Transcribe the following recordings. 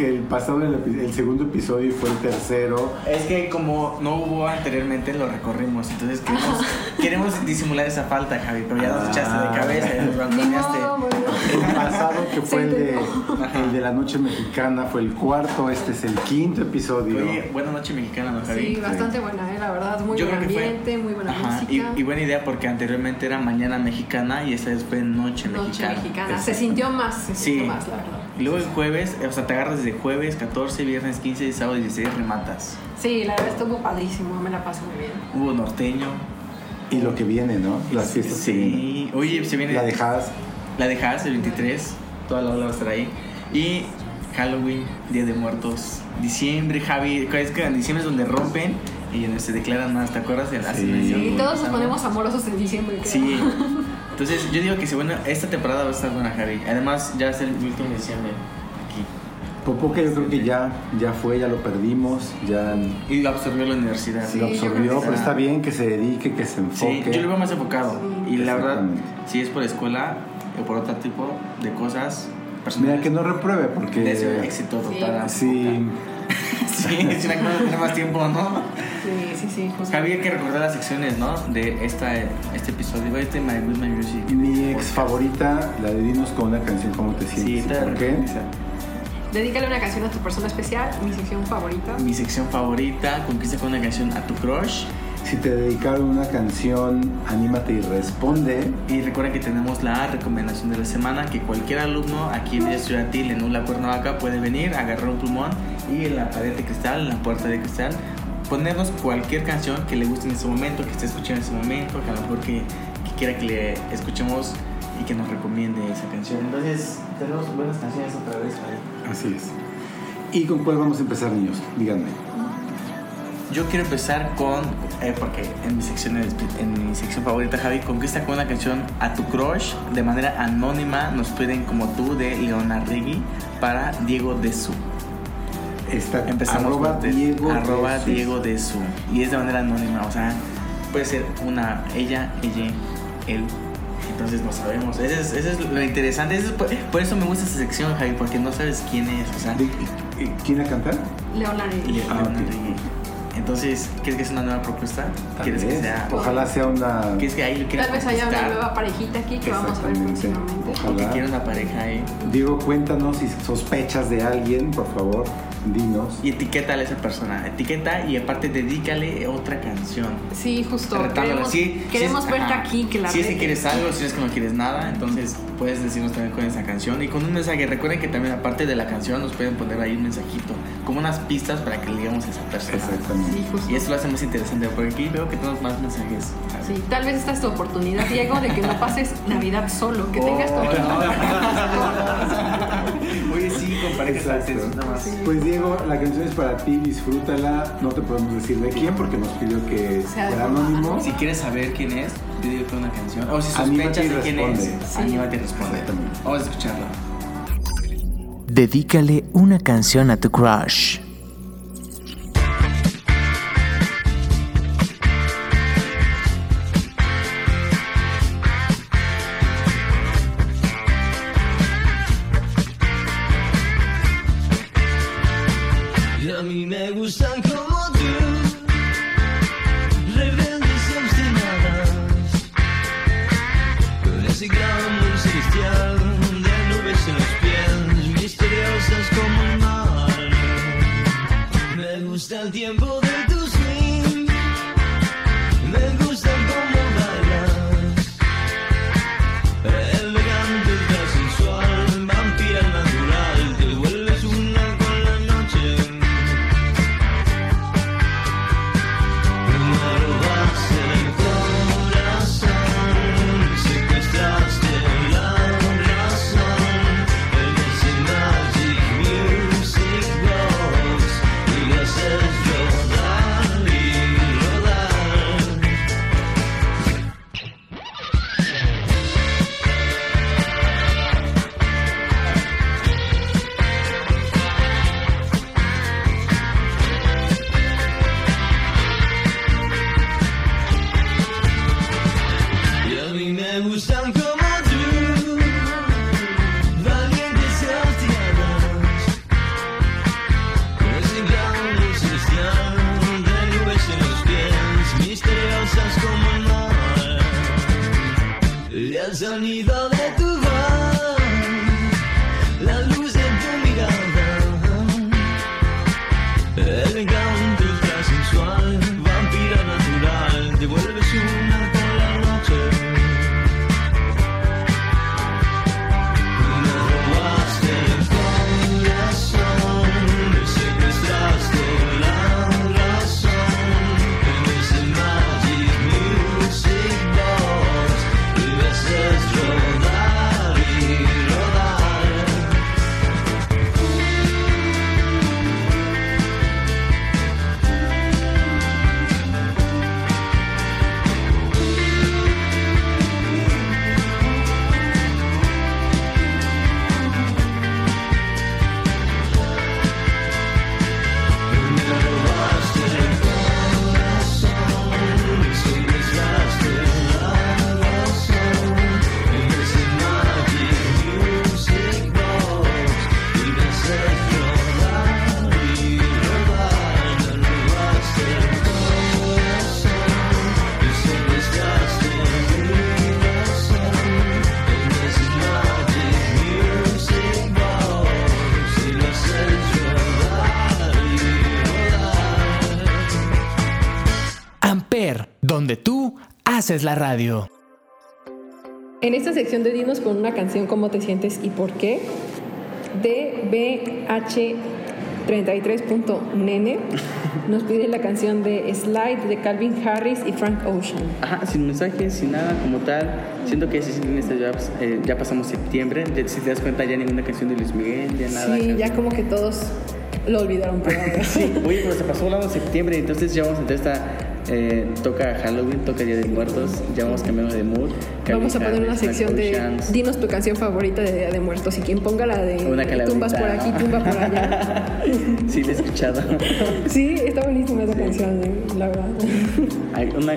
Que el pasado, el, el segundo episodio fue el tercero. Es que como no hubo anteriormente, lo recorrimos. Entonces queremos, queremos disimular esa falta, Javi. Pero ya nos echaste de cabeza y nos. El pasado, que fue el de, el de la noche mexicana, fue el cuarto. Este es el quinto episodio. Oye, buena noche mexicana, ¿no, Javi? Sí, bastante buena, ¿eh? la verdad. Muy Yo buen ambiente, muy buena Ajá, música. Y, y buena idea porque anteriormente era mañana mexicana y esta vez fue noche, Noche mexicana. mexicana. Se sintió más, se Sí. sintió más, la verdad. Y luego el jueves, o sea, te agarras desde jueves 14, viernes 15 y sábado 16 rematas. Sí, la verdad estuvo padrísimo, me la pasé muy bien. Hubo norteño. Y lo que viene, ¿no? Las fiestas que. Sí. Oye, se viene La de Haas. La de Haas, el 23, toda la ola va a estar ahí. Y Halloween, Día de Muertos, diciembre, Javi, es que en diciembre es donde rompen y donde se declaran más, ¿te acuerdas de la Sí. todos nos ponemos amorosos en diciembre, creo. Sí. Entonces yo digo que si bueno, esta temporada va a estar buena, Javi. Además, ya es el último de diciembre aquí. Popoca yo creo que ya, ya fue, ya lo perdimos, ya Y lo absorbió la universidad. lo Sí, creo absorbió, pero sí. está bien que se dedique, que se Sí, enfoque. yo lo veo más enfocado. Sí. Y la verdad, si es por escuela o por otro tipo de cosas Mira, personales, que no repruebe, porque... de ese éxito Sí. total. Sí, Sí, si la cosa tiene más tiempo, ¿no? Sí, sí, sí. justo. Hay que recordar las secciones, ¿no? De esta, este episodio, este My My Music. mi ex favorita, la de Dinos con una canción, ¿cómo te Sí, sientes? te ¿Por qué? Dedícale una canción a tu persona especial, mi sección favorita. Mi sección favorita, conquista con una canción a tu crush. Si te dedicaron una canción, anímate y responde. Y recuerda que tenemos la recomendación de la semana, que cualquier alumno aquí en Estudiantil, en Ula Cuernavaca, puede venir, agarrar un plumón y en la pared de cristal, en la puerta de cristal, ponernos cualquier canción que le guste en ese momento, que esté escuchando en ese momento, que a lo mejor que, que quiera que le escuchemos y que nos recomiende esa canción. Entonces, tenemos buenas canciones otra vez, Javi. Así es. ¿Y con cuál vamos a empezar, niños? Díganme. Yo quiero empezar con, eh, porque en mi, sección, en mi sección favorita, Javi, conquista con una canción a tu crush de manera anónima. Nos piden como tú de Leona Regui para Diego de Su. Está Empezamos arroba fuerte. Diego. arroba de. Diego de Su. Y es de manera anónima, o sea, puede ser una ella, ella, él. Entonces no sabemos. Eso es, eso es lo interesante. Eso es por, por eso me gusta esta sección, Javi, porque no sabes quién es. O sea, ¿De- y- ¿Quién la canta? Leonardo. Le- Ah, Leona ok. Entonces, ¿quieres que sea una nueva propuesta? ¿Quieres que sea.? Ojalá sea una. ¿Quieres que ahí Tal vez haya una nueva parejita aquí que vamos a ver Exactamente. próximamente. O que Ojalá. quiera una pareja ahí. Diego, cuéntanos si sospechas de alguien, por favor, dinos. Y etiquétale a esa persona. Etiqueta y aparte dedícale otra canción. Sí, justo. Queremos, Sí, queremos sí verte ajá. aquí, que la Si es que quieres algo, si es que no quieres nada, entonces puedes decirnos también con esa canción y con un mensaje. Recuerden que también aparte de la canción nos pueden poner ahí un mensajito, como unas pistas para que le digamos a esa persona. Exactamente. Sí, justo. Y eso lo hace más interesante porque aquí veo que tenemos más mensajes. Sí, tal vez esta es tu oportunidad, Diego, de que no pases Navidad solo, que tengas tu Oh, equipo. Oye, sí, con parejas nada más. Pues Diego, la canción es para ti, disfrútala. No te podemos decir de quién porque nos pidió que Sea fuera anónimo. Si quieres saber quién es, yo digo que una canción. O si sospechas de quién responde. es, Sí. anímate y responde. Exactamente. Vamos a escucharla. Dedícale una canción a tu crush. Haces la radio. En esta sección de Dinos con una canción ¿Cómo te sientes y por qué? DBH33.nene nos pide la canción de Slide de Calvin Harris y Frank Ocean. Ajá, sin mensajes, sin nada como tal. Siento que si en ya, eh, ya pasamos septiembre. Ya, si te das cuenta, ya ninguna canción de Luis Miguel, ya nada. Sí, casi. ya como que todos lo olvidaron por ahora. Sí, oye, pero se pasó hablando de septiembre, entonces ya vamos a entrar esta. Eh, toca Halloween, toca Día de Muertos, ya vamos cambiando de mood. Vamos a poner una sección de. Dinos tu canción favorita de Día de Muertos y quien ponga la de Una tumbas por aquí, tumba por allá. Sí, la he escuchado. Sí, está buenísima esa canción, eh, la verdad. Hay una,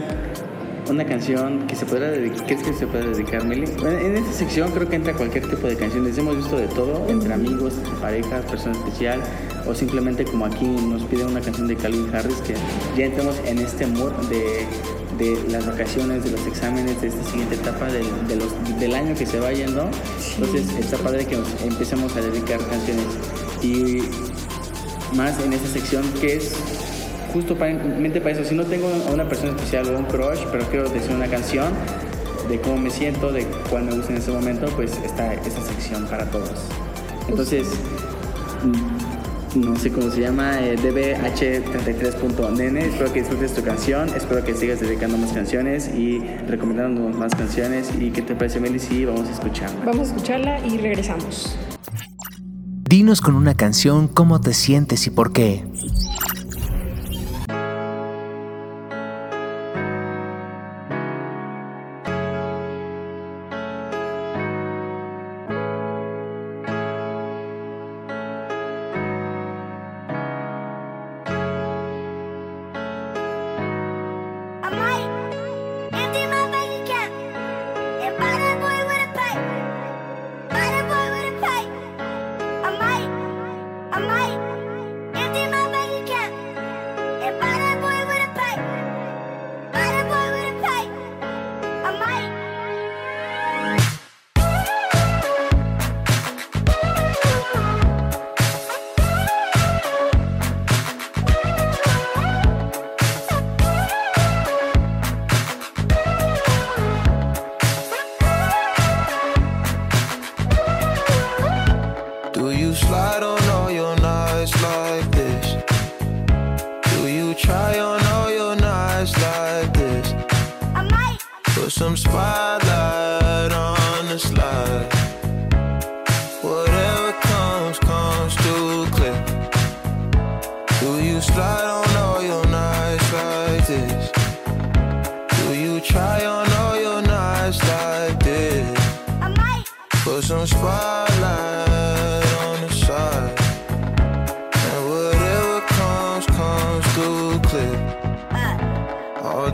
una canción que se podrá dedicar. ¿Crees que se puede dedicar, Meli? Bueno, en esta sección creo que entra cualquier tipo de canciones. Hemos visto de todo, entre amigos, entre parejas, persona especial, o simplemente como aquí nos pide una canción de Calvin Harris, que ya entramos en este mood de, de las vacaciones, de los exámenes, de esta siguiente etapa del, de los, del año que se va yendo. Entonces está padre que nos empecemos a dedicar canciones. Y más en esta sección que es justo para, mente para eso. Si no tengo a una persona especial o un crush, pero quiero decir una canción de cómo me siento, de cuál me gusta en ese momento, pues está esa sección para todos. Entonces, no sé cómo se llama, eh, dbh33.nene. Espero que disfrutes tu canción, espero que sigas dedicando más canciones y recomendándonos más canciones. ¿Y qué te parece, Meli? Sí, vamos a escucharla. Vamos a escucharla y regresamos. Dinos con una canción cómo te sientes y por qué.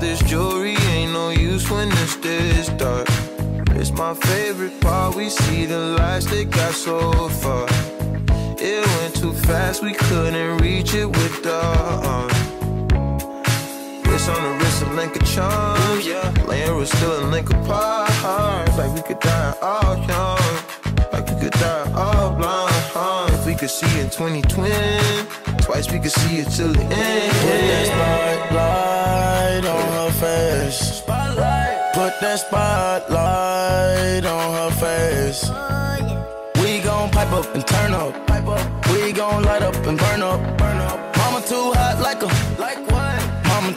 This jewelry ain't no use when it's this dark. It's my favorite part. We see the lights that got so far. It went too fast, we couldn't reach it with the. Uh, Wrist on the wrist, a link of charms. Yeah, laying was still a link apart. Like we could die all young, like we could die all blind. If we could see in 2020, twice we could see it till the end. Put that spotlight on her face. Spotlight. Put that spotlight on her face. We gon' pipe up and turn up. Pipe up. We gon' light up and burn up. Burn up.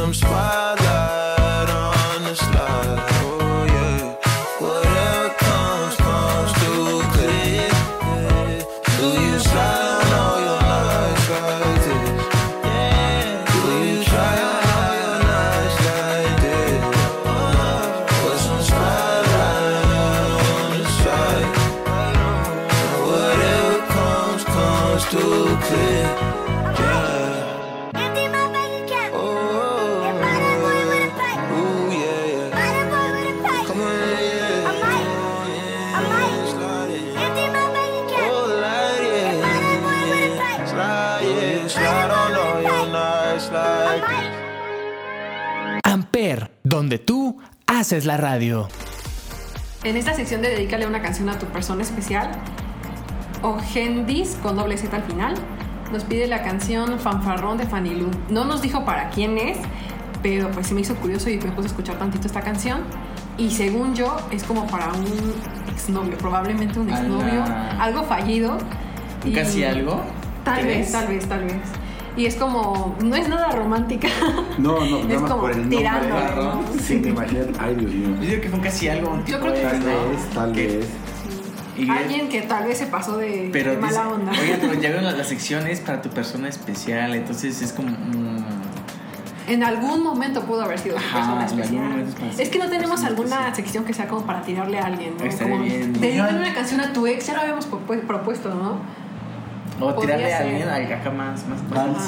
some spot donde tú haces la radio. En esta sección de Dedícale una canción a tu persona especial, Ogendis, con doble Z al final, nos pide la canción Fanfarrón de Fanny Lu. No nos dijo para quién es, pero pues se me hizo curioso y me puse a escuchar tantito esta canción. Y según yo, es como para un exnovio, probablemente un Ala. exnovio, algo fallido. ¿Un y- casi algo? Tal vez, tal vez, tal vez. Y es como, no es nada romántica. No, no, nada es más como por el nombre. tirando. Barro. Sí, te imaginas. Ay, Dios mío. Yo digo que fue casi algo. un Yo creo que de- Tal vez, tal ¿Qué? vez. Y- Alguien que tal vez se pasó de, pero de mala dice- onda. Oye, pero ya vieron la, la sección es para tu persona especial, entonces es como. mm, En algún momento pudo haber sido Ajá, persona en algún especial. es para Es ser que no tenemos alguna especial. sección que sea como para tirarle a alguien, ¿no? Como bien. dedicarle una canción a tu ex, ya lo habíamos propu- propuesto, ¿no? O tirarle a alguien al- acá más, más Vamos,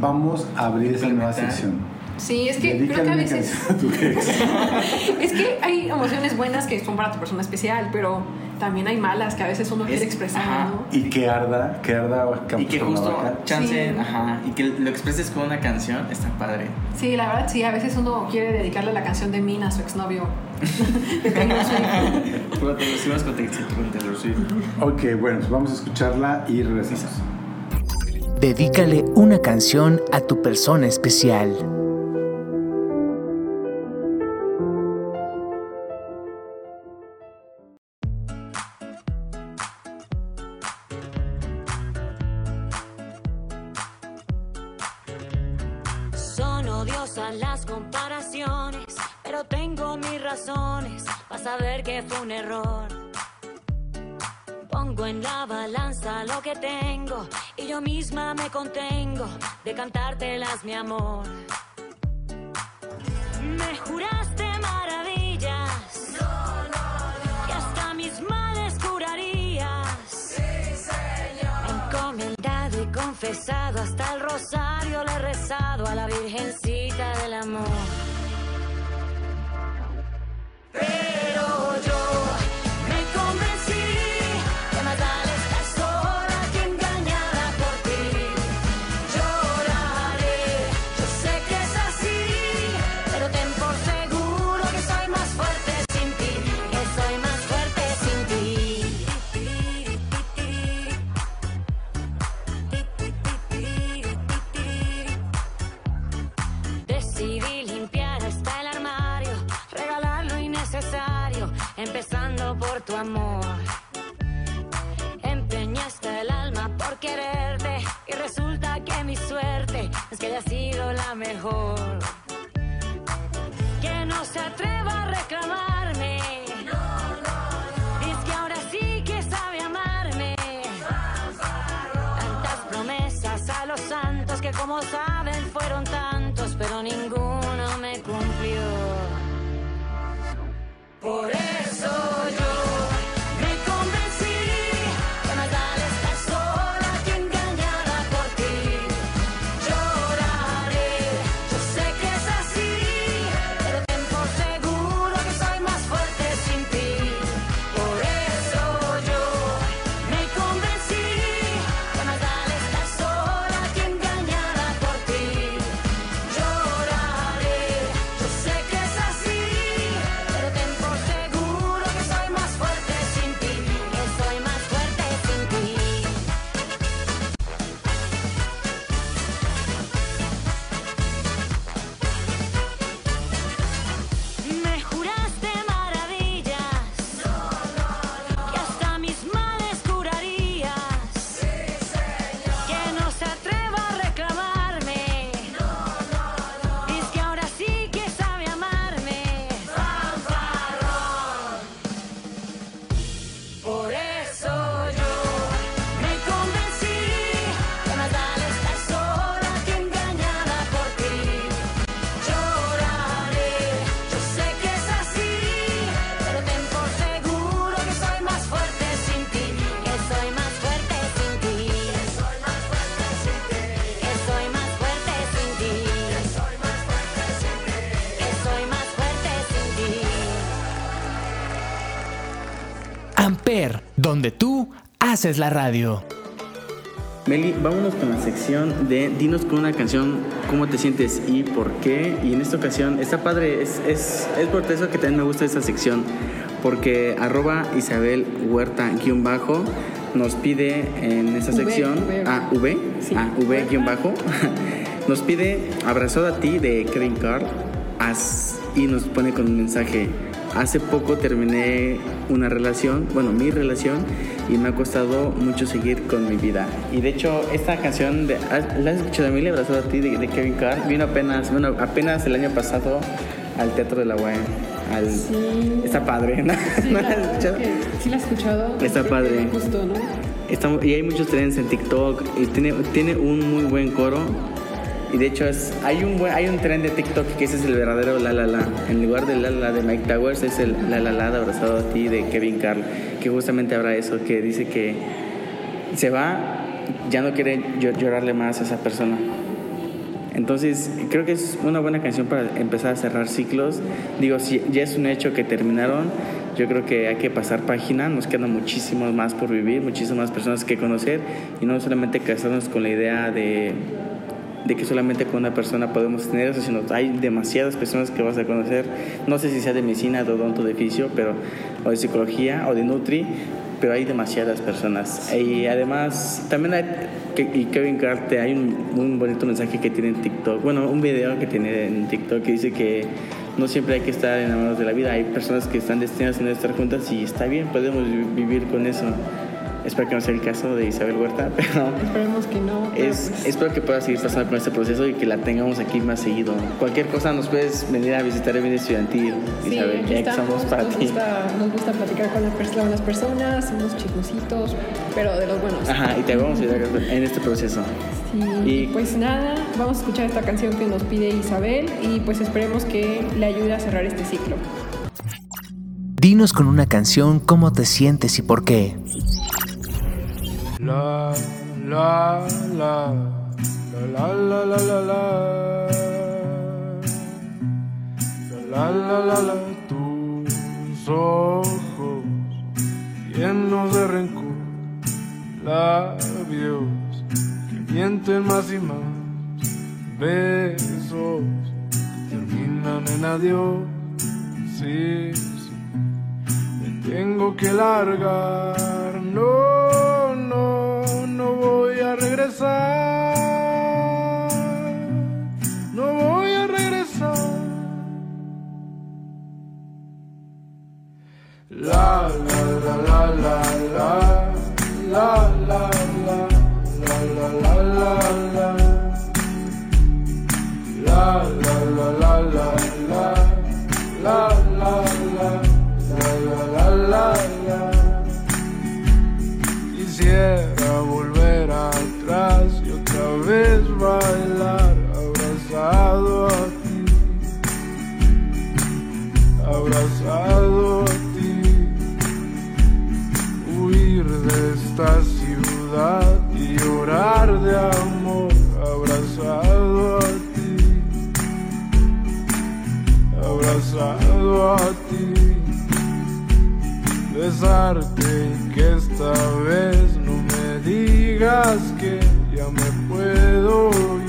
vamos a abrir esa nueva sección. Sí, es que Dedícale creo que a veces. a tu ex. es que hay emociones buenas que son para tu persona especial, pero también hay malas que a veces uno Es- quiere expresar, ajá. ¿no? Y que arda, que arda Y que justo, chance, Sí. ajá, y que lo expreses con una canción, está padre. Sí, la verdad sí, a veces uno quiere dedicarle la canción de Mina a su exnovio. Ok, bueno, pues vamos a escucharla y regresamos. Dedícale una canción a tu persona especial. Balanza lo que tengo y yo misma me contengo de cantártelas, mi amor. Me juraste maravillas y hasta mis males curarías. Encomendado y confesado, hasta el rosario le he rezado a la Virgencita del Amor. Pero yo me empezando por tu amor. Empeñaste el alma por quererte y resulta que mi suerte es que haya sido la mejor. Que no se atreva a reclamarme. Dice que ahora sí que sabe amarme. Tantas promesas a los santos que como saben fueron tantos, pero ninguno me cumplió. Por eso yo haces la radio. Meli, vámonos con la sección de Dinos con una canción, cómo te sientes y por qué. Y en esta ocasión está padre, es, es, es por eso que también me gusta esta sección, porque arroba Isabel Huerta guion bajo nos pide en esta sección, ah, V, Sí. ah, V guion bajo, nos pide Abrazado a ti de Kevin Carr as- y nos pone con un mensaje. Hace poco terminé una relación, bueno, mi relación, y me ha costado mucho seguir con mi vida. Y de hecho, esta canción, de, ¿has- ¿la has escuchado, Emilia? Abrazado a ti de, de Kevin Carr, vino apenas, bueno, apenas el año pasado al Teatro de la. Al, Sí. Está padre, ¿no? Sí, ¿No la la has escuchado? sí la he escuchado. Está padre. Justo, ¿no? Está- y hay muchos trends en TikTok y tiene, tiene un muy buen coro. Y de hecho es, hay un buen, hay un trend de TikTok que ese es el verdadero la la la. En lugar del la la de Mike Towers es el la la la de abrazado a ti de Kevin Carl, que justamente habrá eso, que dice que se va, ya no quiere llo- llorarle más a esa persona. Entonces, creo que es una buena canción para empezar a cerrar ciclos. Digo, si ya es un hecho que terminaron, yo creo que hay que pasar página. Nos quedan muchísimos más por vivir, muchísimas personas que conocer y no solamente casarnos con la idea de, de que solamente con una persona podemos tener eso, sino hay demasiadas personas que vas a conocer. No sé si sea de medicina, de odonto, de fisio, pero, o de psicología o de nutri, pero hay demasiadas personas. Y además, también hay, y Kevin Carter, hay un, bonito mensaje que tiene en TikTok, bueno, un video que tiene en TikTok que dice que no siempre hay que estar enamorados de la vida, hay personas que están destinadas a no estar juntas y está bien, podemos vi- vivir con eso. Espero que no sea el caso de Isabel Huerta, pero Esperemos que no. pero es, pues, espero que puedas seguir pasando con este proceso y que la tengamos aquí más seguido. Cualquier cosa nos puedes venir a visitar en Vida Estudiantil, Sí, Isabel, aquí ya que estamos, estamos para nos ti. Gusta, nos gusta platicar con, las personas, somos chismositos, pero de los buenos. Ajá, y te vamos a ayudar en este proceso. Y, Y- pues nada, vamos a escuchar esta canción que nos pide Isabel y pues esperemos que le ayude a cerrar este ciclo. Dinos con una canción cómo te sientes y por qué. La, la, la, la, la, la, la, la, la. La, la, la, tus ojos llenos de rencor, labios que mienten más y más, besos que terminan en adiós, sí, sí. Me tengo que largar. No, no, voy a regresar. No voy a regresar. La la la la la la la la la la la la la la La la la Quisiera volver atrás y otra vez bailar abrazado a ti, abrazado a ti, huir de esta ciudad y llorar de amor abrazado a ti, abrazado a ti besarte que esta vez no me digas que ya me puedo ir.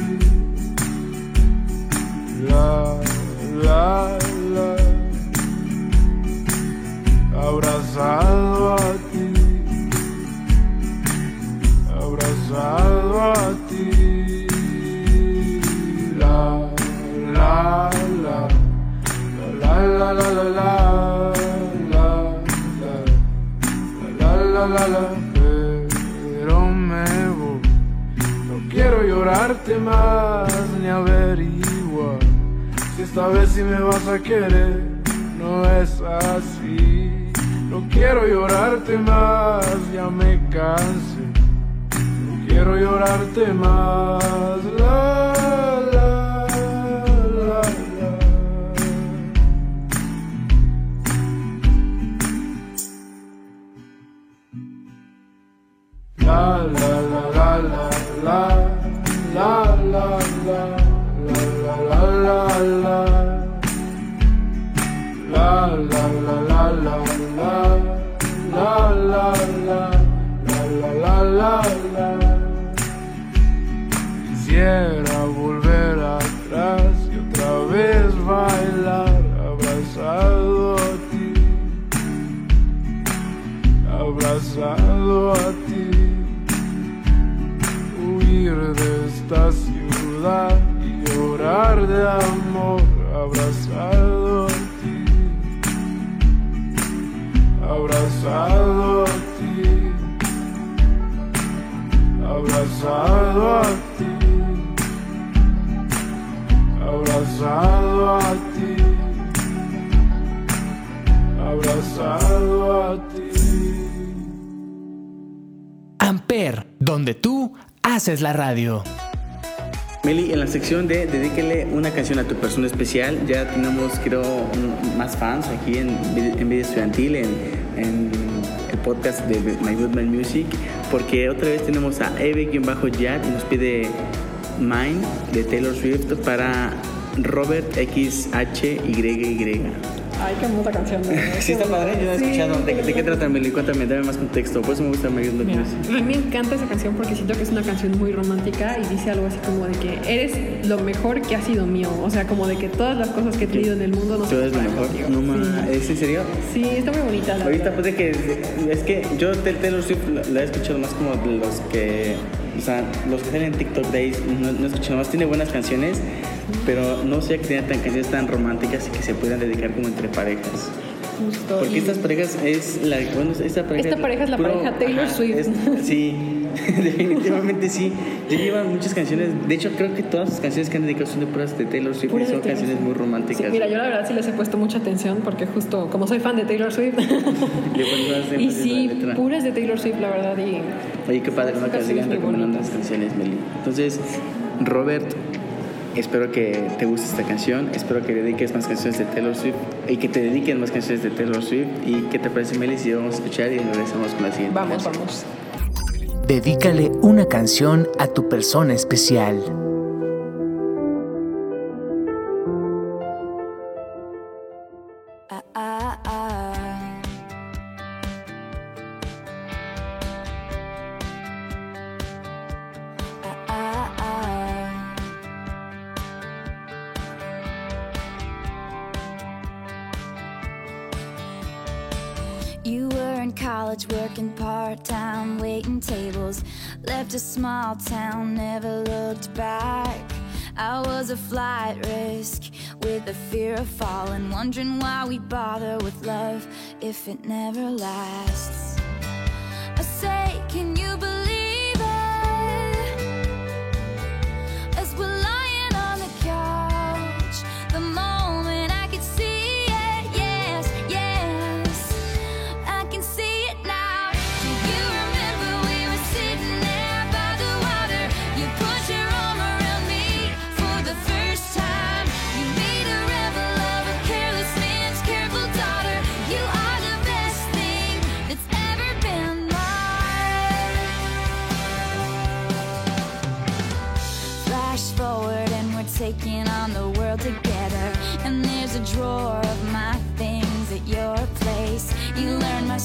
Llorarte más ni averiguar. Si esta vez sí me vas a querer no es así. No quiero llorarte más ya me cansé. No quiero llorarte más. La la la la. La la la la la la la la la la la la la La la la la la la la la la la la la la Quisiera de amor, abrazado a ti, abrazado a ti, abrazado a ti, abrazado a ti, abrazado a ti. Amper, donde tú haces la radio. Meli, en la sección de Dedíquele una canción a tu persona especial, ya tenemos, creo, más fans aquí en, en Vida Estudiantil, en, en el podcast de My Goodman Music, porque otra vez tenemos a Eve-Yad y nos pide Mine de Taylor Swift para Robert XHYY. Ay, qué hermosa canción. verdad. Sí, está padre, yo no he Sí, escuchado. ¿De, de qué trata, Meli? Cuéntame, dame más contexto. Por eso me gusta Music. a mí me encanta esa canción porque siento que es una canción muy romántica y dice algo así como de que eres lo mejor que ha sido mío. O sea, como de que todas las cosas que he tenido en el mundo no Tú eres lo mejor. contigo. No Sí. ¿Es en serio? Sí, está muy bonita la Ahorita verdad. pues de que es que yo Taylor Swift la, la he escuchado más como de los que o sea los que salen en TikTok ahí no, no más tiene buenas canciones pero no sé que tenga tan canciones tan románticas y que se puedan dedicar como entre parejas Justo. porque estas parejas es la bueno esta pareja Esta pareja es la puro- pareja Taylor Swift. es- sí definitivamente sí ya llevan muchas canciones de hecho creo que todas sus canciones que han dedicado son de puras de Taylor Swift de son Taylor canciones Swift. muy románticas Sí, mira, yo la verdad sí les he puesto mucha atención porque justo como soy fan de Taylor Swift. Más y sí, letra. puras de Taylor Swift, la verdad. Y Oye, qué padre, ¿no? Que sigan recomendando las canciones, Meli. Entonces, Robert, espero que te guste esta canción. Espero que dediques más canciones de Taylor Swift y que te dediquen más canciones de Taylor Swift. ¿Y qué te parece, Meli, si vamos a escuchar y regresamos con la siguiente? vamos, canción? vamos. Dedícale una canción a tu persona especial. In college working part time, waiting tables. Left a small town, never looked back. I was a flight risk with the fear of falling, wondering why we bother with love if it never lasts.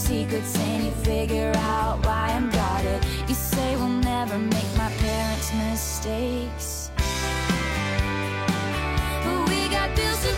Secrets and you figure out why I'm guarded. You say we'll never make my parents' mistakes. But we got bills to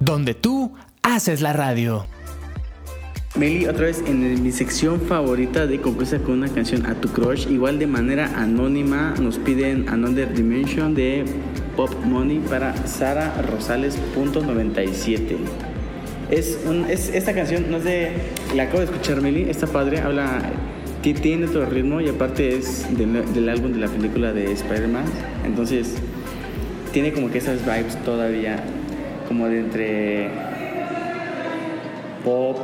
Donde tú haces la radio. Meli, otra vez en mi sección favorita de Conquista con una canción a tu crush, igual de manera anónima, nos piden Another Dimension de Pop Money para Sara Rosales.97. Es, un- es esta canción, no sé, la acabo de escuchar Meli, está padre, habla, tiene el ritmo y aparte es del, del álbum de la película de Spider-Man, entonces tiene como que esas vibes todavía, como de entre pop,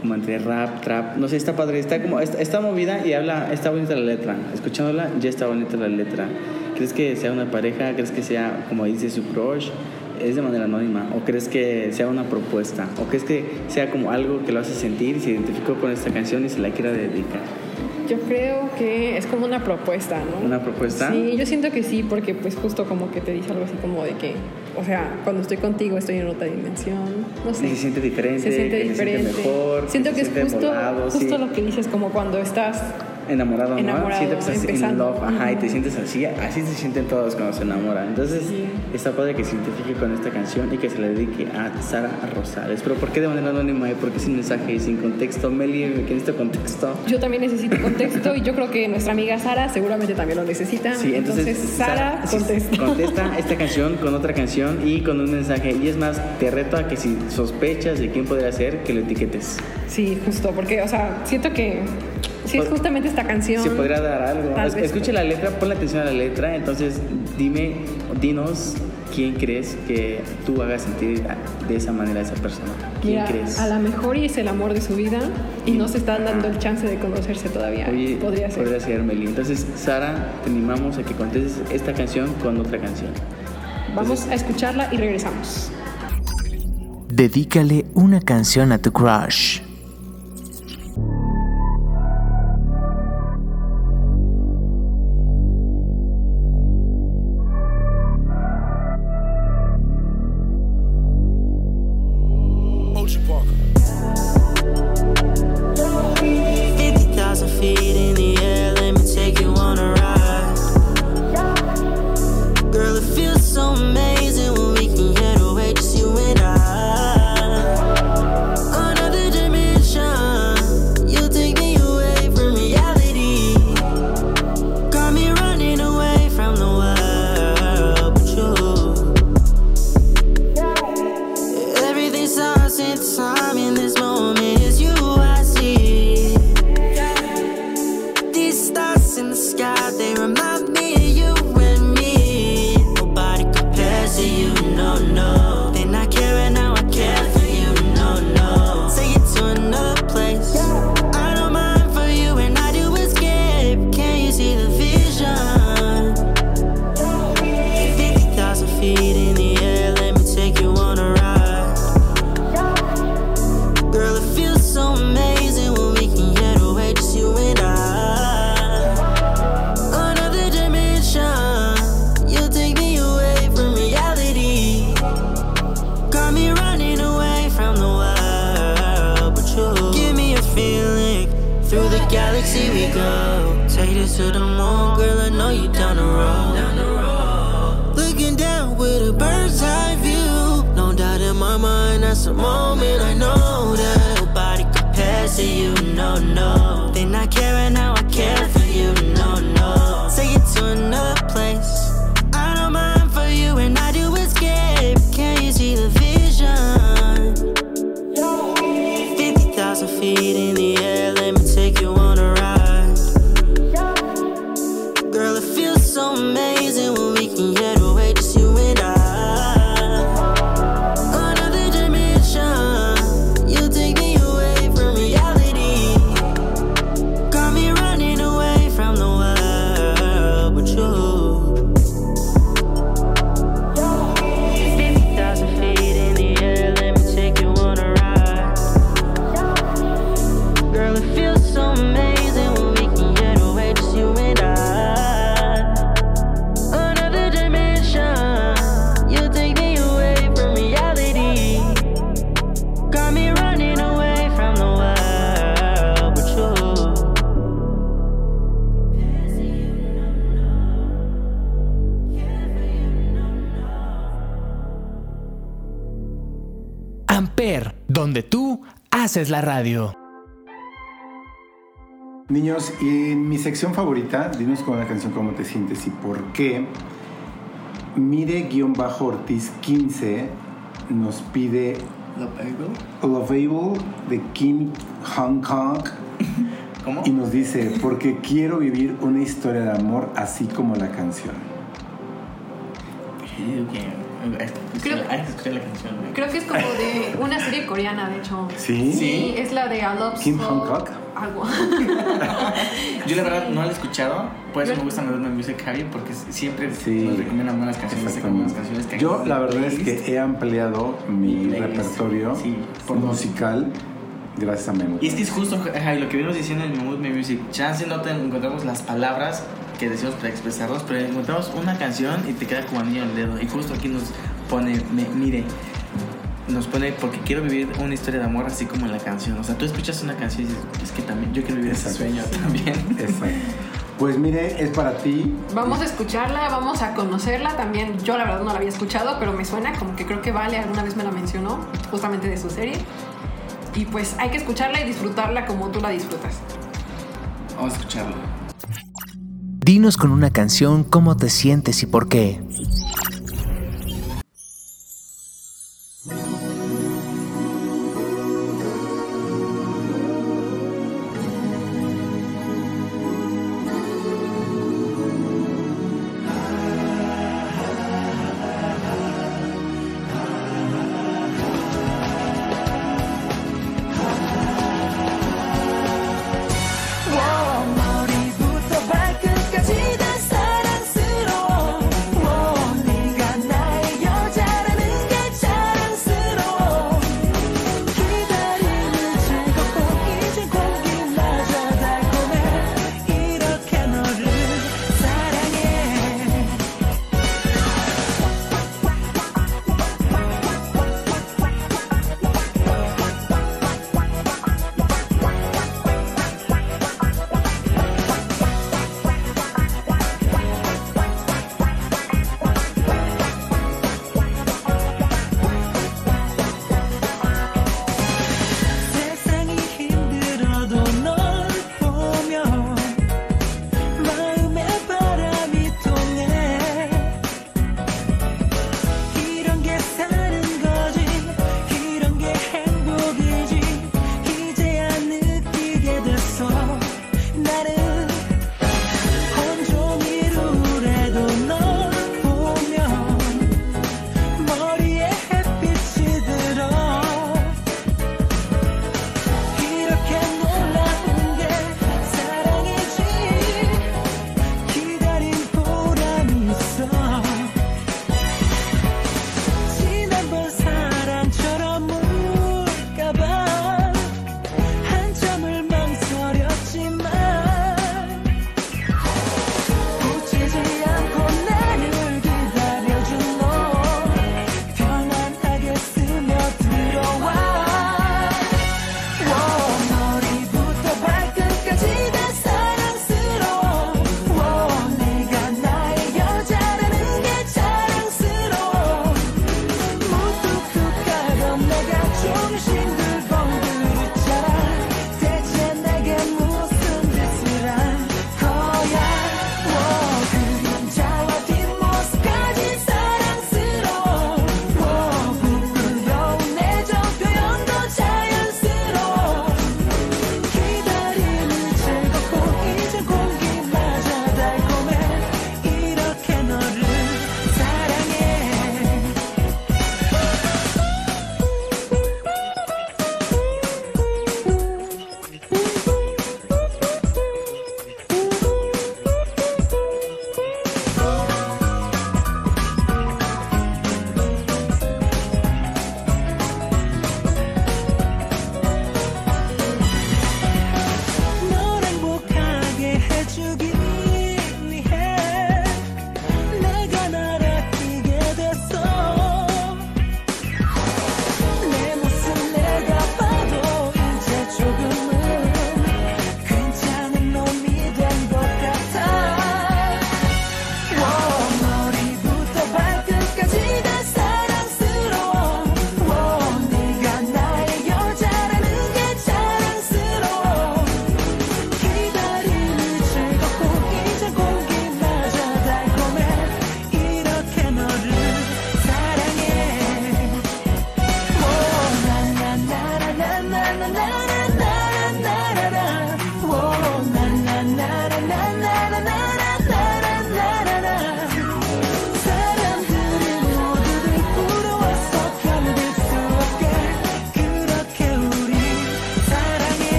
como entre rap, trap, no sé, está padre, está como, está, está movida y habla, está bonita la letra, escuchándola ya está bonita la letra. ¿Crees que sea una pareja? ¿Crees que sea, como dice su crush? ¿Es de manera anónima? ¿O crees que sea una propuesta? ¿O crees que sea como algo que lo hace sentir y se identificó con esta canción y se la quiera dedicar? Yo creo que es como una propuesta, ¿no? ¿Una propuesta? Sí, yo siento que sí, porque pues justo como que te dice algo así como de que, o sea, cuando estoy contigo estoy en otra dimensión, no sé. Y se siente diferente, Se siente que se diferente. siente mejor, siento que es justo, volado, justo sí. lo que dices, como cuando estás Enamorado, ¿no? Enamorado, Siento que estás in empezando. love, ajá, y te sientes así, así se sienten todos cuando se enamoran. Entonces, está padre que se identifique con esta canción y que se le dedique a Sara Rosales. Pero ¿por qué de manera anónima y por qué sin mensaje y sin contexto? Meli, ¿qué este contexto? Yo también necesito contexto y yo creo que nuestra amiga Sara seguramente también lo necesita. Sí, entonces, Sara, sí, contesta. contesta esta canción con otra canción y con un mensaje. Y es más, te reto a que si sospechas de quién podría ser, que lo etiquetes. Sí, justo, porque, o sea, siento que si es Pod- justamente esta canción. Se podría dar algo. Tal Es- vez. Escuche la letra, ponle atención a la letra. Entonces, dime, dinos quién crees que tú hagas sentir de esa manera a esa persona? ¿Quién Mira, crees? a lo mejor y es el amor de su vida y no se están dando el chance de conocerse todavía. Oye, podría ser. podría ser Meli. Entonces, Sara, te animamos a que contestes esta canción con otra canción. Vamos a escucharla y regresamos. Dedícale una canción a tu crush. No. They not caring now, I care for you. No, no. Take it to another haces la radio. Niños, y en mi sección favorita, dinos con una canción cómo te sientes y por qué. Mire-Ortiz 15 nos pide Lovable de Kim Hong Kong. ¿Cómo? Y nos dice, porque quiero vivir una historia de amor así como la canción. Creo- escuchar la canción. Creo que es como de una serie coreana, de hecho. ¿Sí? Sí, es la de I Love Kim So- Hancock. Algo. Yo la verdad no la he escuchado, por eso me gusta Madonna Music Javi, porque siempre Sí. nos recomiendan buenas canciones, sacan buenas canciones. que Yo la verdad es que he ampliado mi playlist. repertorio Sí, por dos. musical gracias a Memo. Y es que es justo lo que venimos diciendo en Mood Music. Chance no te encontramos las palabras que decimos para expresarlos, pero encontramos una canción y te queda como anillo al dedo. Y justo aquí nos pone, me- mire, nos pone porque quiero vivir una historia de amor así como en la canción. O sea, tú escuchas una canción y dices, es que también yo quiero vivir ese sueño también. Exacto. Pues mire, es para ti. Vamos a escucharla, vamos a conocerla también. Yo la verdad no la había escuchado, pero me suena como que creo que Vale alguna vez me la mencionó, justamente de su serie. Y pues hay que escucharla y disfrutarla como tú la disfrutas. Vamos a escucharlo. Dinos con una canción cómo te sientes y por qué.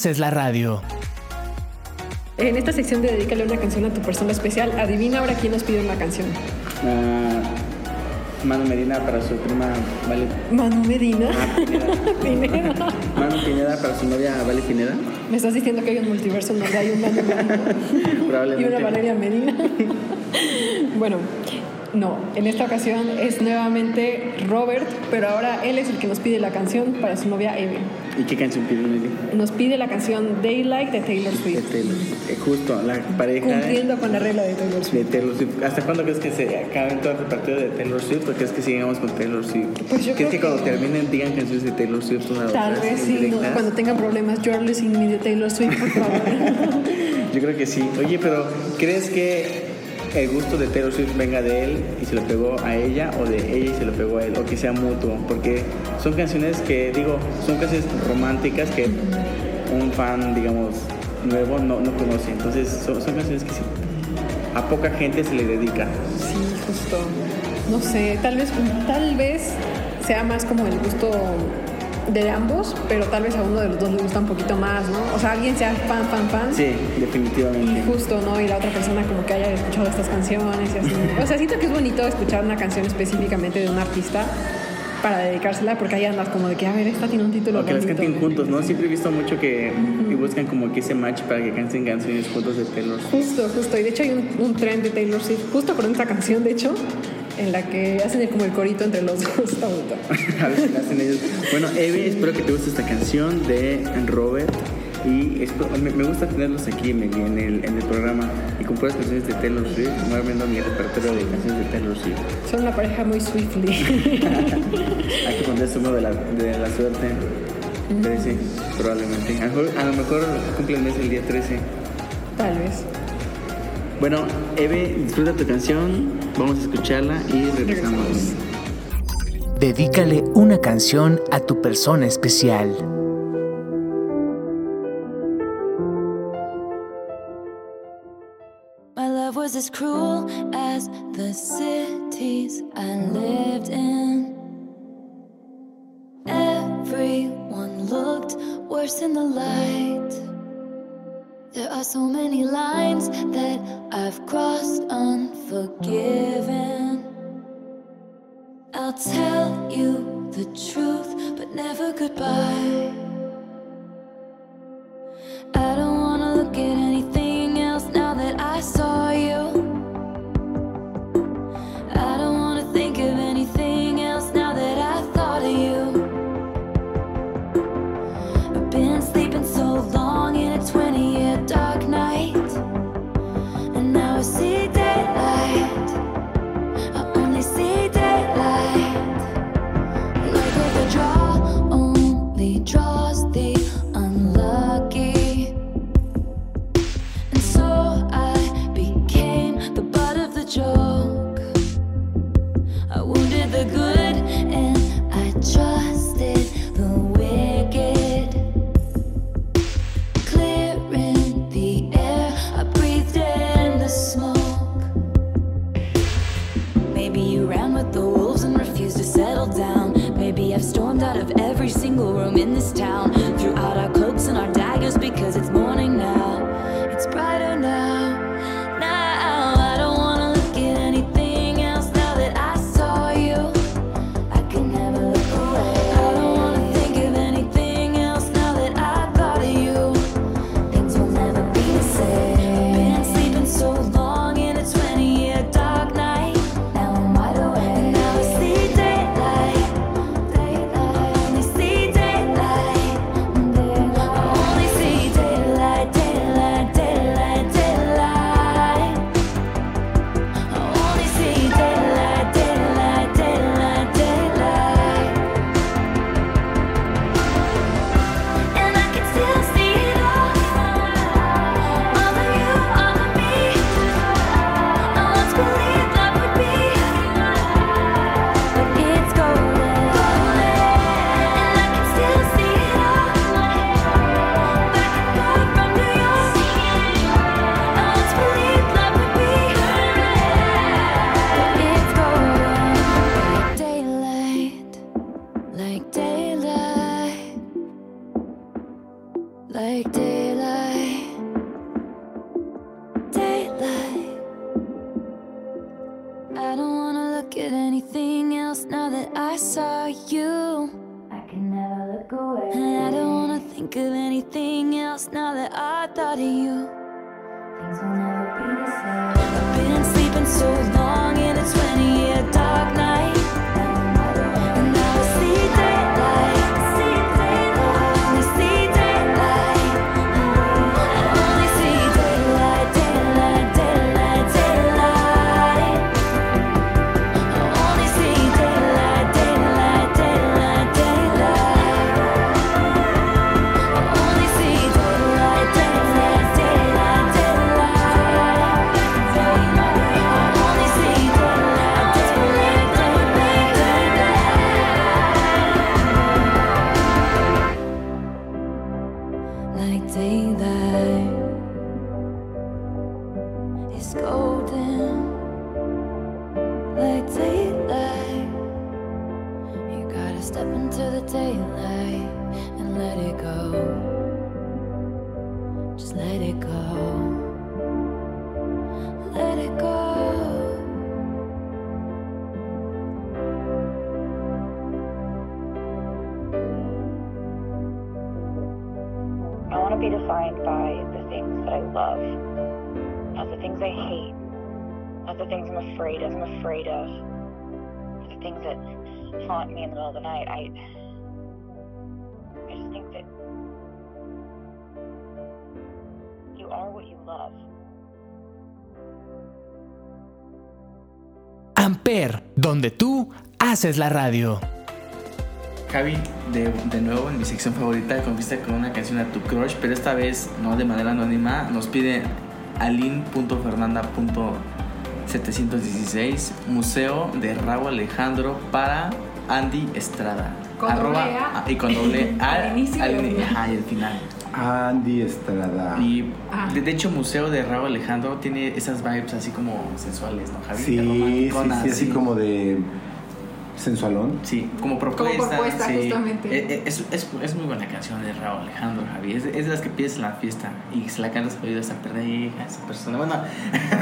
Haces la radio. En esta sección de Dedícale una canción a tu persona especial, adivina ahora quién nos pide una canción. Ah, Manu Medina para su prima Vale. Manu Medina. Pineda. Manu Pineda para su novia Vale Pineda. Me estás diciendo que hay un multiverso donde hay un Manu Medina y una Valeria Medina. bueno, no, en esta ocasión es nuevamente Robert, pero ahora él es el que nos pide la canción para su novia Eve. ¿Y qué canción pide? Nos pide la canción Daylight de Taylor De Swift, Taylor. Eh, justo, la pareja cumpliendo con la regla de Taylor Swift. de Taylor Swift. ¿Hasta cuándo crees que se acabe todo el partido de Taylor Swift o crees que sigamos con Taylor Swift? Pues yo ¿Crees creo que cuando terminen digan canciones de Taylor Swift una Tal otra vez sí, cuando tengan problemas, you're listening me de Taylor Swift, por favor. Yo creo que sí. Oye, pero ¿crees que el gusto de Taylor Swift venga de él y se lo pegó a ella o de ella y se lo pegó a él o que sea mutuo? Porque son canciones que, digo, son canciones románticas que un fan, digamos, nuevo no, no conoce. Entonces son, canciones que sí, a poca gente se le dedica. Sí, justo. No sé, tal vez, tal vez sea más como el gusto de ambos, pero tal vez a uno de los dos le gusta un poquito más, ¿no? O sea, alguien sea fan, fan, fan. Sí, Y definitivamente. justo, ¿no? Y la otra persona como que haya escuchado estas canciones y así. O sea, siento que es bonito escuchar una canción específicamente de un artista para dedicársela, porque ahí andas como de que, a ver, esta tiene un título O que las canten juntos, ¿no? Siempre he visto mucho que y buscan como que ese match para que canten canciones juntos de Taylor Swift. Justo, justo. Y de hecho hay un, un tren de Taylor Swift, justo con esta canción, de hecho, en la que hacen como el corito entre los dos. A ver si lo hacen ellos. Bueno, Eve, espero que te guste esta canción de Robert. Y me, me gusta tenerlos aquí en el, en, el, en el programa y con puras canciones de Taylor Swift. Me voy viendo mi repertorio de canciones de Taylor Swift. Son una pareja muy swiftly. Hay que ponerse uno de la, de la suerte. 13, probablemente. A lo mejor, a lo mejor cumple el mes el día 13. Tal vez. Bueno, Eve, disfruta tu canción. Vamos a escucharla y regresamos. Dedícale una canción a tu persona especial. My love was as cruel as the cities I lived in. Everyone looked worse in the light. There are so many lines that I've crossed unforgiven. I'll tell you the truth, but never goodbye. I don't the middle of the night. I, I just think that you are what you love. Amper, donde tú haces la radio. Javi, de, de nuevo en mi sección favorita, conquista con una canción a tu crush, pero esta vez no de manera anónima. Nos pide alin.fernanda.716, Museo de Raúl Alejandro para Andy Estrada. Con doble A. ah, y con doble A Al inicio y al final. ajá, y al final. Andy Estrada. Y Ah. de, de hecho, Museo de Raúl Alejandro tiene esas vibes así como sensuales, ¿no, Javi? Sí, sí, sí, así como de sensualón. Sí, como propuesta. propuesta, sí. justamente. Eh, eh, Es, es, es muy buena canción de Raúl Alejandro, Javi. Es, es de las que pides en la fiesta y se la cantas al oído a esa pendeja, a esa persona. Bueno,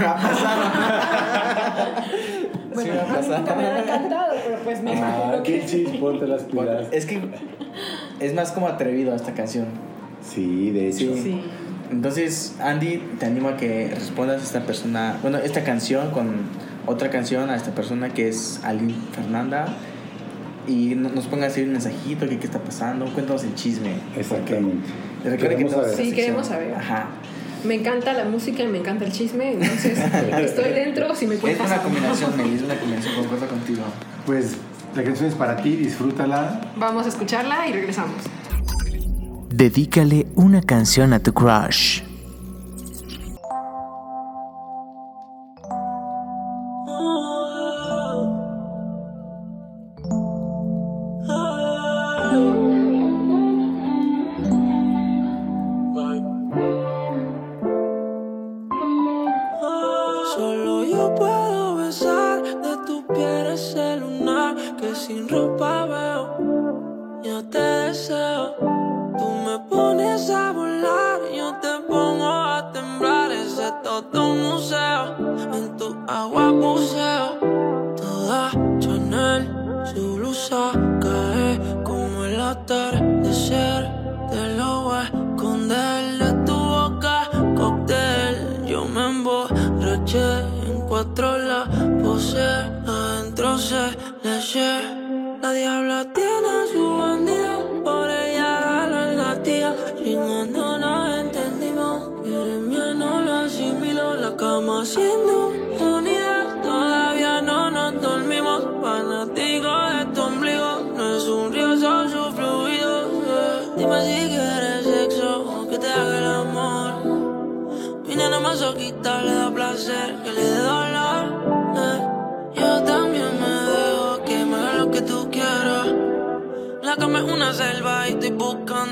va a pasar. Bueno, sí, a mí pasar. nunca me ha encantado, pero pues me Ah, imagino qué que... chis, ponte las pilas. Es que es más como atrevido esta canción. Sí, de hecho. Sí. Sí. Entonces, Andy, te animo a que respondas a esta persona, bueno, esta canción con otra canción a esta persona que es Aline Fernanda. Y no- nos pongas ahí un mensajito, que qué está pasando, cuéntanos el chisme. Exactamente. Porque- Recuerda que Queremos saber. Sí, queremos saber. Ajá. Me encanta la música y me encanta el chisme, entonces estoy dentro si me Es cuentas. una algo. combinación, Meli, es una combinación, concuerdo contigo. Pues la canción es para ti, disfrútala. Vamos a escucharla y regresamos. Dedícale una canción a tu crush.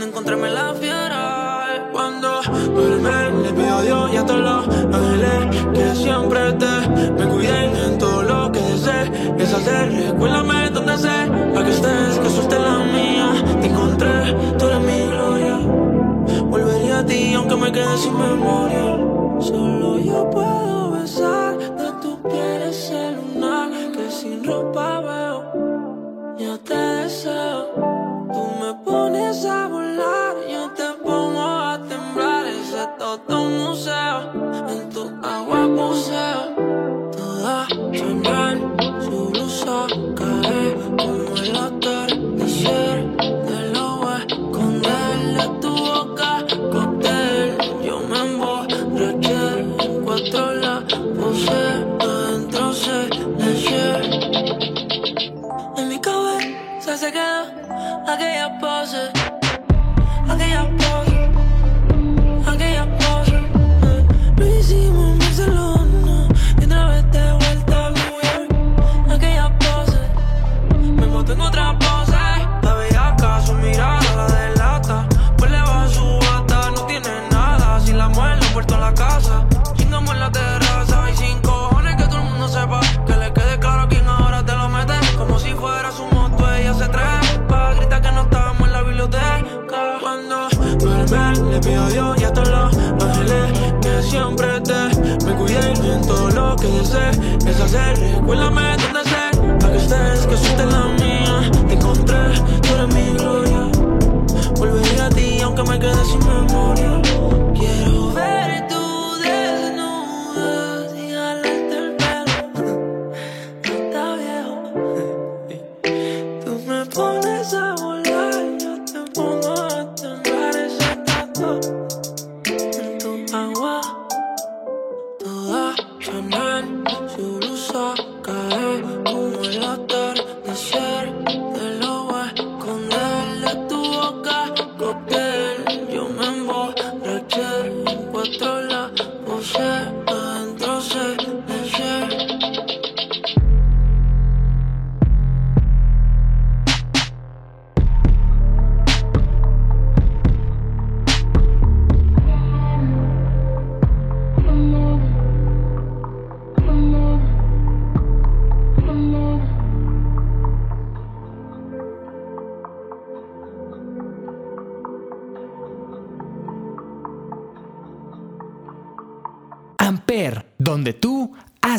Encontrarme la fiera. Cuando duerme, le pido a Dios y a todos los ángeles que siempre te me cuiden en todo lo que desees. Es hacer, recuérdame donde sé, para que estés, que suelte la mía. Te encontré, tú eres mi gloria. Volvería a ti aunque me quede sin memoria. Solo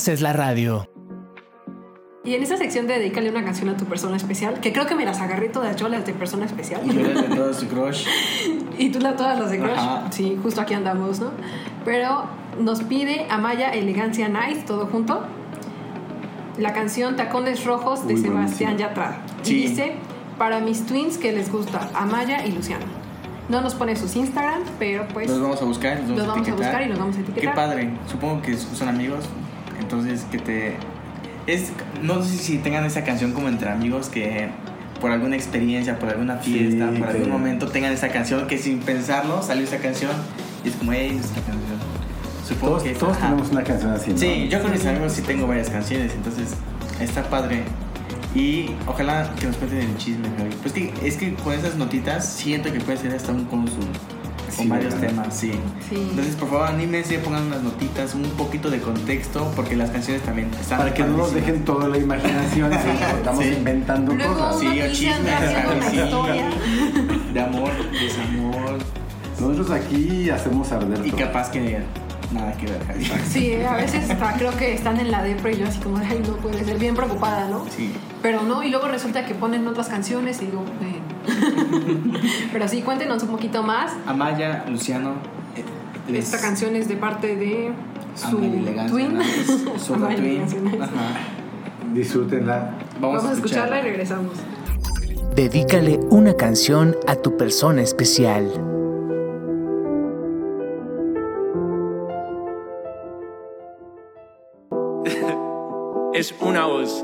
haces la radio. Y en esta sección de dedícale una canción a tu persona especial, que creo que me las agarré todas yo, las de persona especial. Y tú eres de todo su crush. y tú la, todas las de Crush. Ajá. Sí, justo aquí andamos, ¿no? Pero nos pide Amaya Elegancia Nice, todo junto. La canción Tacones Rojos de Uy, Sebastián Yatra. Y Sí. dice, para mis twins que les gusta, Amaya y Luciano. No nos pone sus Instagram, pero pues... Los vamos a buscar, los, Los vamos a buscar y los vamos a etiquetar. Qué padre. Supongo que son amigos. Entonces, que te. Es, no sé si tengan esa canción como entre amigos que por alguna experiencia, por alguna fiesta, por algún momento tengan esa canción que sin pensarlo salió esa canción y es como, hey, esta canción. Supongo Todos, que todos ajá. tenemos una canción así. ¿no? Sí, yo con mis amigos sí tengo varias canciones, entonces está padre. Y ojalá que nos cuenten el chisme, Javi. Pues que, es que con esas notitas siento que puede ser hasta un consul. Con Sí, varios ¿verdad? temas, sí. Sí. Entonces, por favor, anímense, pongan unas notitas, un poquito de contexto, porque las canciones también están Para que no nos dejen toda la imaginación, sí, estamos Sí. inventando Luego cosas. Sí, o chismes. De amor, desamor. Nosotros aquí hacemos arder Y todo. capaz que nada que ver, Javi. Sí, a veces creo que están en la depre y yo así como, de, ay, no puede ser, bien preocupada, ¿no? Sí. Pero no, y luego resulta que ponen otras canciones y digo. Pero sí, cuéntenos un poquito más. Amaya, Luciano. eh, les- Esta canción es de parte de su twin. Su twin. Disfrútenla. Vamos, Vamos a escucharla y regresamos. Dedícale una canción a tu persona especial. es una voz.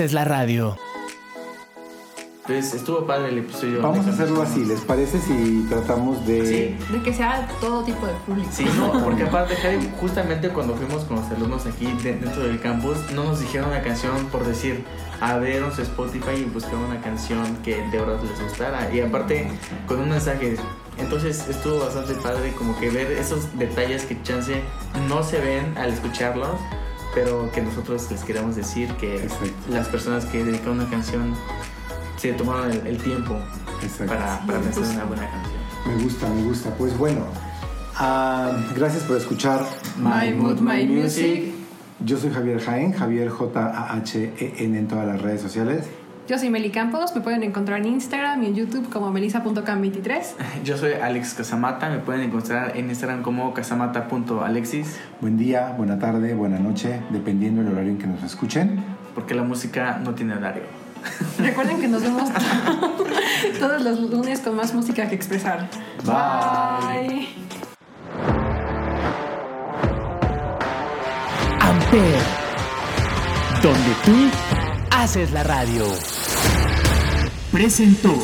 haces la radio. Pues estuvo padre el episodio. Vamos a hacerlo así, ¿les parece si tratamos de... De que sea todo tipo de público. Sí, no, porque aparte, justamente cuando fuimos con los alumnos aquí de- dentro del campus, no nos dijeron una canción por decir, abrieron su Spotify y buscaron una canción que de verdad les gustara. Y aparte, con un mensaje. Entonces estuvo bastante padre como que ver esos detalles que chance no se ven al escucharlos, pero que nosotros les queremos decir que las personas que dedicaron una canción se tomaron el, el tiempo para, para pensar en una buena canción. Me gusta, me gusta. Pues bueno, ah, gracias por escuchar My Mood, My Music. Yo soy Javier Jaén, Javier J-A-H-E-N en todas las redes sociales. Yo soy Meli Campos, me pueden encontrar en Instagram y en YouTube como melissa.cam23. Yo soy Alex Casamata, me pueden encontrar en Instagram como casamata.alexis. Buen día, buena tarde, buena noche, dependiendo del horario en que nos escuchen. Porque la música no tiene horario. Recuerden que nos vemos todos los lunes con más música que expresar. Bye. Amper, donde tú haces la radio. Presentó.